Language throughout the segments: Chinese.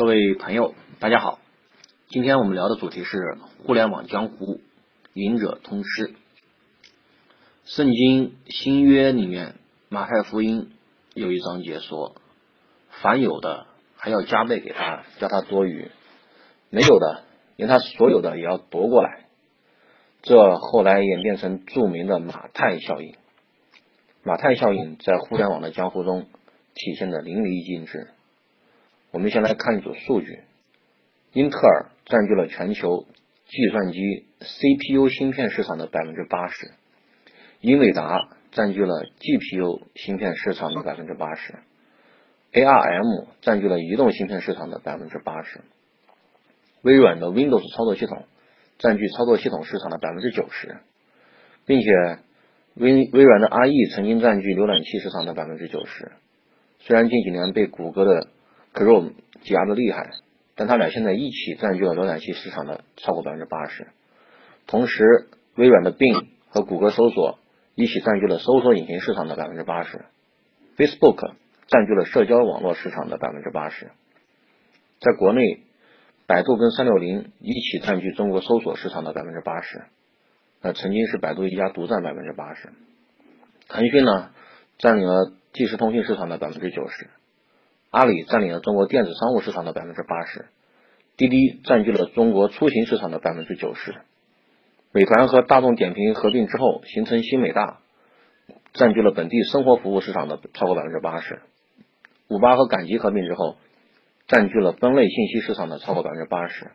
各位朋友，大家好。今天我们聊的主题是互联网江湖，赢者通吃。圣经新约里面马太福音有一章节说，凡有的还要加倍给他，叫他多余；没有的，连他所有的也要夺过来。这后来演变成著名的马太效应。马太效应在互联网的江湖中体现的淋漓尽致。我们先来看一组数据：英特尔占据了全球计算机 CPU 芯片市场的百分之八十，英伟达占据了 GPU 芯片市场的百分之八十，ARM 占据了移动芯片市场的百分之八十，微软的 Windows 操作系统占据操作系统市场的百分之九十，并且微微软的 IE 曾经占据浏览器市场的百分之九十，虽然近几年被谷歌的 Chrome 挤压的厉害，但他俩现在一起占据了浏览器市场的超过百分之八十。同时，微软的 Bing 和谷歌搜索一起占据了搜索引擎市场的百分之八十。Facebook 占据了社交网络市场的百分之八十。在国内，百度跟三六零一起占据中国搜索市场的百分之八十。呃，曾经是百度一家独占百分之八十。腾讯呢，占领了即时通讯市场的百分之九十。阿里占领了中国电子商务市场的百分之八十，滴滴占据了中国出行市场的百分之九十，美团和大众点评合并之后形成新美大，占据了本地生活服务市场的超过百分之八十，五八和赶集合并之后，占据了分类信息市场的超过百分之八十，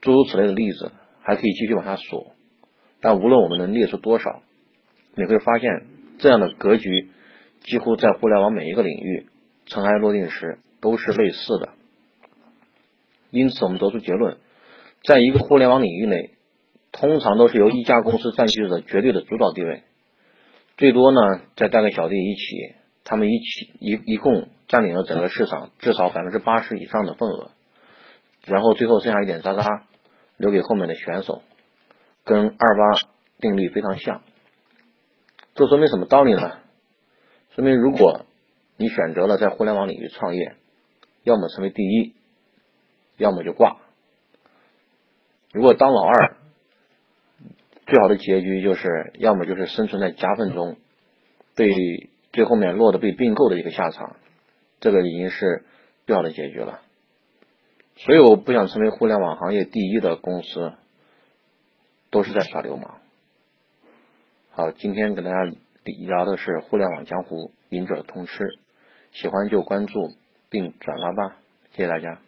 诸如此类的例子还可以继续往下数，但无论我们能列出多少，你会发现这样的格局几乎在互联网每一个领域。尘埃落定时都是类似的，因此我们得出结论，在一个互联网领域内，通常都是由一家公司占据着绝对的主导地位，最多呢再带个小弟一起，他们一起一一共占领了整个市场至少百分之八十以上的份额，然后最后剩下一点渣渣留给后面的选手，跟二八定律非常像，这说明什么道理呢？说明如果。你选择了在互联网领域创业，要么成为第一，要么就挂。如果当老二，最好的结局就是要么就是生存在夹缝中，被最后面落得被并购的一个下场，这个已经是最好的结局了。所有不想成为互联网行业第一的公司，都是在耍流氓。好，今天跟大家聊的是互联网江湖，赢者通吃。喜欢就关注并转发吧，谢谢大家。